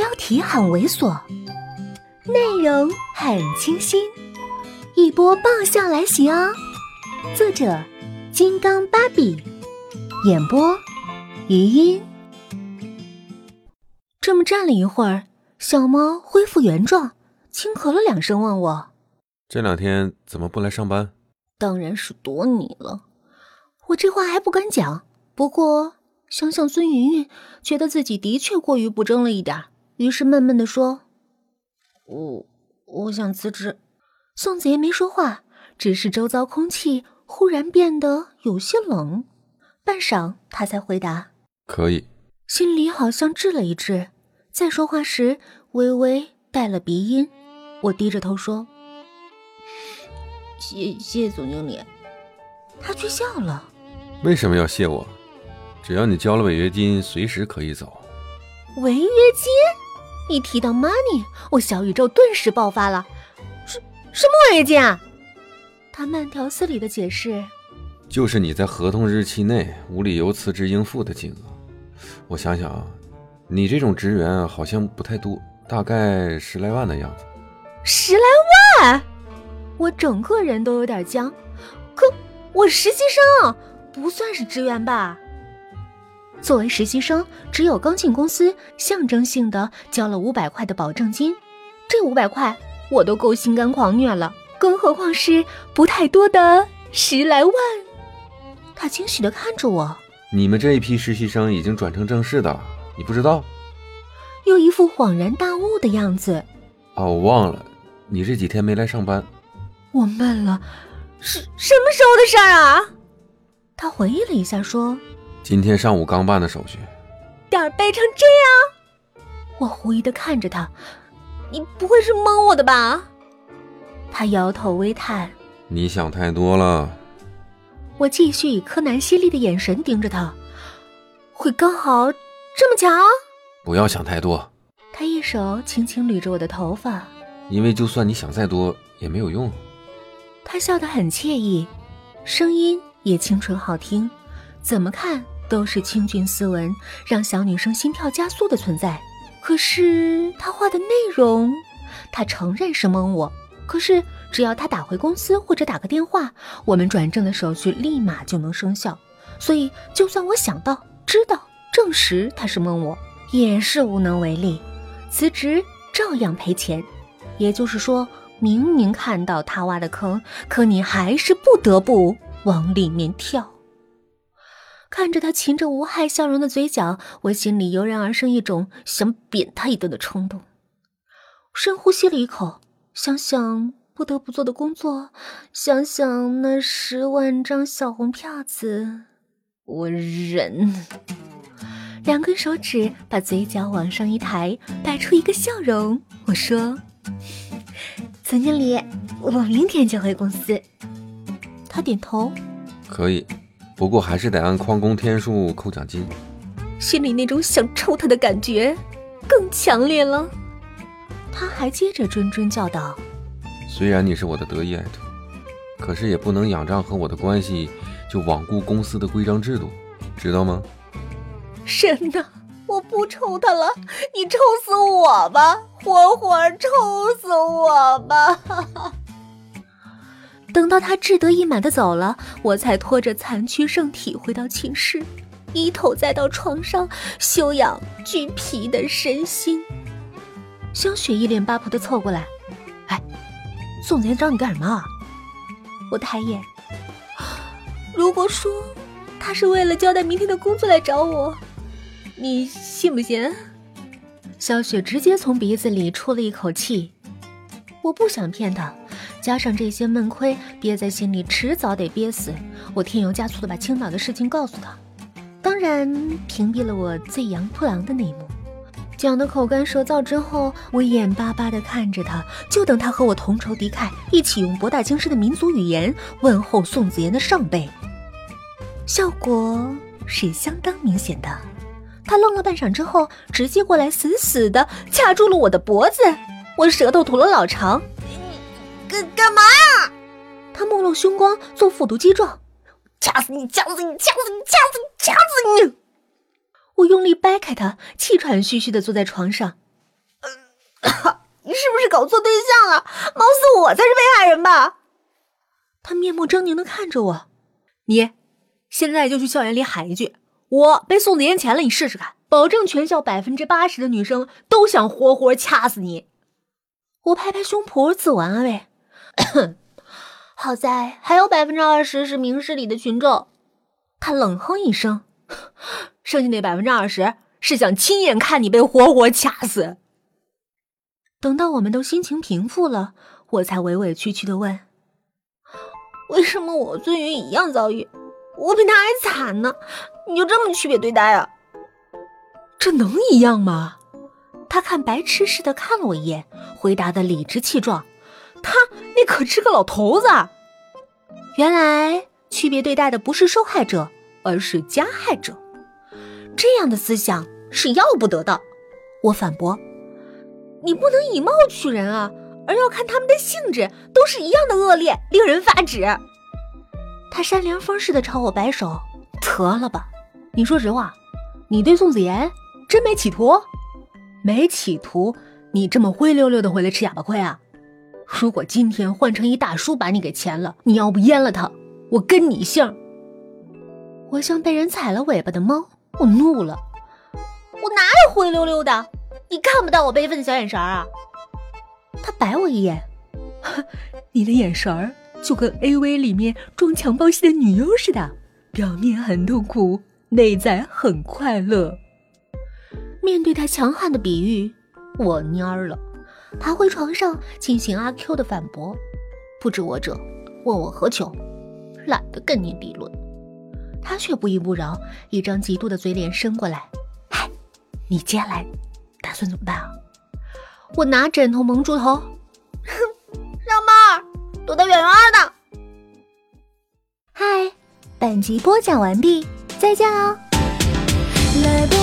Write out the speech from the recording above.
标题很猥琐，内容很清新，一波爆笑来袭哦！作者：金刚芭比，演播：余音。这么站了一会儿，小猫恢复原状，轻咳了两声，问我：“这两天怎么不来上班？”当然是躲你了。我这话还不敢讲，不过。想想孙云云，觉得自己的确过于不争了一点，于是闷闷的说：“我我想辞职。”宋子言没说话，只是周遭空气忽然变得有些冷。半晌，他才回答：“可以。”心里好像滞了一滞，在说话时微微带了鼻音。我低着头说：“谢谢总经理。”他却笑了：“为什么要谢我？”只要你交了违约金，随时可以走。违约金？一提到 money，我小宇宙顿时爆发了。什什么违约金啊？他慢条斯理的解释：“就是你在合同日期内无理由辞职应付的金额。我想想啊，你这种职员好像不太多，大概十来万的样子。十来万？我整个人都有点僵。可我实习生，不算是职员吧？作为实习生，只有刚进公司，象征性的交了五百块的保证金。这五百块我都够心甘狂虐了，更何况是不太多的十来万。他惊喜的看着我：“你们这一批实习生已经转成正式的了，你不知道？”又一副恍然大悟的样子。哦，我忘了，你这几天没来上班。我闷了，是什么时候的事儿啊？他回忆了一下，说。今天上午刚办的手续，点儿背成这样，我狐疑的看着他，你不会是蒙我的吧？他摇头微叹，你想太多了。我继续以柯南犀利的眼神盯着他，会刚好这么巧？不要想太多。他一手轻轻捋着我的头发，因为就算你想再多也没有用。他笑得很惬意，声音也清纯好听。怎么看都是清俊斯文，让小女生心跳加速的存在。可是他画的内容，他承认是蒙我。可是只要他打回公司或者打个电话，我们转正的手续立马就能生效。所以就算我想到、知道、证实他是蒙我，也是无能为力。辞职照样赔钱。也就是说，明明看到他挖的坑，可你还是不得不往里面跳。看着他噙着无害笑容的嘴角，我心里油然而生一种想扁他一顿的冲动。深呼吸了一口，想想不得不做的工作，想想那十万张小红票子，我忍。两根手指把嘴角往上一抬，摆出一个笑容。我说：“总经理，我明天就回公司。”他点头，可以。不过还是得按旷工天数扣奖金，心里那种想抽他的感觉更强烈了。他还接着谆谆教导：“虽然你是我的得意爱徒，可是也不能仰仗和我的关系就罔顾公司的规章制度，知道吗？”神呐，我不抽他了，你抽死我吧，活活抽死我吧！等到他志得意满的走了，我才拖着残躯剩体回到寝室，一头栽到床上休养俱疲的身心。香雪一脸八婆的凑过来：“哎，宋子言找你干什么？”我抬眼：“如果说他是为了交代明天的工作来找我，你信不信？”小雪直接从鼻子里出了一口气：“我不想骗他。”加上这些闷亏憋在心里，迟早得憋死。我添油加醋的把青岛的事情告诉他，当然屏蔽了我最洋铺郎的那一幕。讲的口干舌燥之后，我眼巴巴的看着他，就等他和我同仇敌忾，一起用博大精深的民族语言问候宋子言的上辈。效果是相当明显的。他愣了半晌之后，直接过来死死的掐住了我的脖子，我舌头吐了老长。干干嘛呀？他目露凶光，做复读机状，掐死你，掐死你，掐死你，掐死你，掐死你！我用力掰开他，气喘吁吁的坐在床上。你是不是搞错对象了？貌似我才是被害人吧？他面目狰狞的看着我，你现在就去校园里喊一句：“我被送子烟钱了！”你试试看，保证全校百分之八十的女生都想活活掐死你。我拍拍胸脯，自我安慰：“ 好在还有百分之二十是明事理的群众。”他冷哼一声：“ 剩下那百分之二十是想亲眼看你被活活掐死。”等到我们都心情平复了，我才委委屈屈的问：“为什么我尊云一样遭遇，我比他还惨呢？你就这么区别对待啊？这能一样吗？”他看白痴似的看了我一眼，回答的理直气壮：“他那可是个老头子。原来区别对待的不是受害者，而是加害者。这样的思想是要不得的。”我反驳：“你不能以貌取人啊，而要看他们的性质，都是一样的恶劣，令人发指。”他扇凉风似的朝我摆手：“得了吧，你说实话，你对宋子妍真没企图？”没企图，你这么灰溜溜的回来吃哑巴亏啊？如果今天换成一大叔把你给钳了，你要不阉了他，我跟你姓。我像被人踩了尾巴的猫，我怒了。我哪有灰溜溜的？你看不到我悲愤的小眼神啊？他白我一眼，你的眼神儿就跟 A V 里面装强暴戏的女优似的，表面很痛苦，内在很快乐。面对他强悍的比喻，我蔫儿了，爬回床上进行阿 Q 的反驳：“不知我者，问我何求？懒得跟你理论。”他却不依不饶，一张嫉妒的嘴脸伸过来：“嗨，你接下来打算怎么办啊？”我拿枕头蒙住头，哼，让猫儿躲得远远的。嗨，本集播讲完毕，再见哦。来不